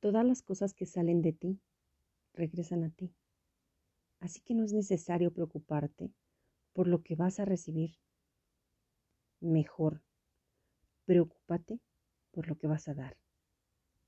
Todas las cosas que salen de ti regresan a ti. Así que no es necesario preocuparte por lo que vas a recibir. Mejor, preocúpate por lo que vas a dar.